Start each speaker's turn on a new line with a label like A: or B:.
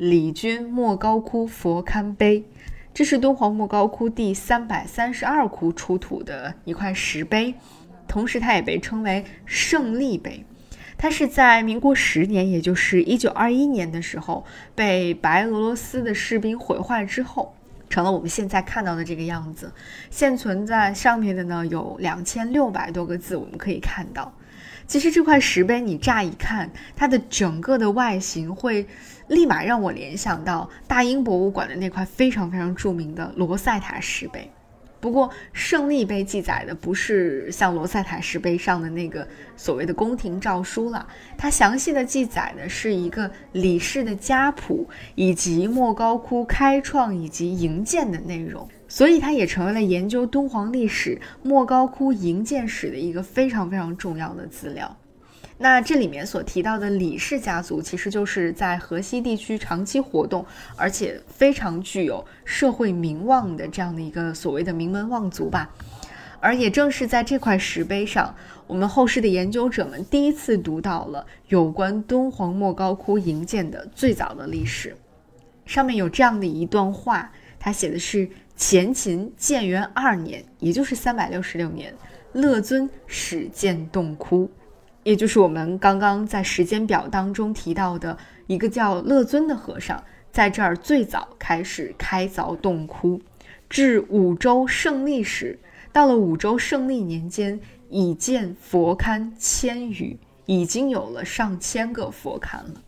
A: 李君莫高窟佛龛碑，这是敦煌莫高窟第三百三十二窟出土的一块石碑，同时它也被称为胜利碑。它是在民国十年，也就是一九二一年的时候，被白俄罗斯的士兵毁坏之后，成了我们现在看到的这个样子。现存在上面的呢有两千六百多个字，我们可以看到。其实这块石碑，你乍一看，它的整个的外形会立马让我联想到大英博物馆的那块非常非常著名的罗塞塔石碑。不过，胜利碑记载的不是像罗塞塔石碑上的那个所谓的宫廷诏书了，它详细的记载的是一个李氏的家谱，以及莫高窟开创以及营建的内容，所以它也成为了研究敦煌历史、莫高窟营建史的一个非常非常重要的资料。那这里面所提到的李氏家族，其实就是在河西地区长期活动，而且非常具有社会名望的这样的一个所谓的名门望族吧。而也正是在这块石碑上，我们后世的研究者们第一次读到了有关敦煌莫高窟营建的最早的历史。上面有这样的一段话，它写的是前秦建元二年，也就是三百六十六年，乐尊始建洞窟。也就是我们刚刚在时间表当中提到的一个叫乐尊的和尚，在这儿最早开始开凿洞窟。至五周胜利时，到了五周胜利年间，已建佛龛千余，已经有了上千个佛龛了。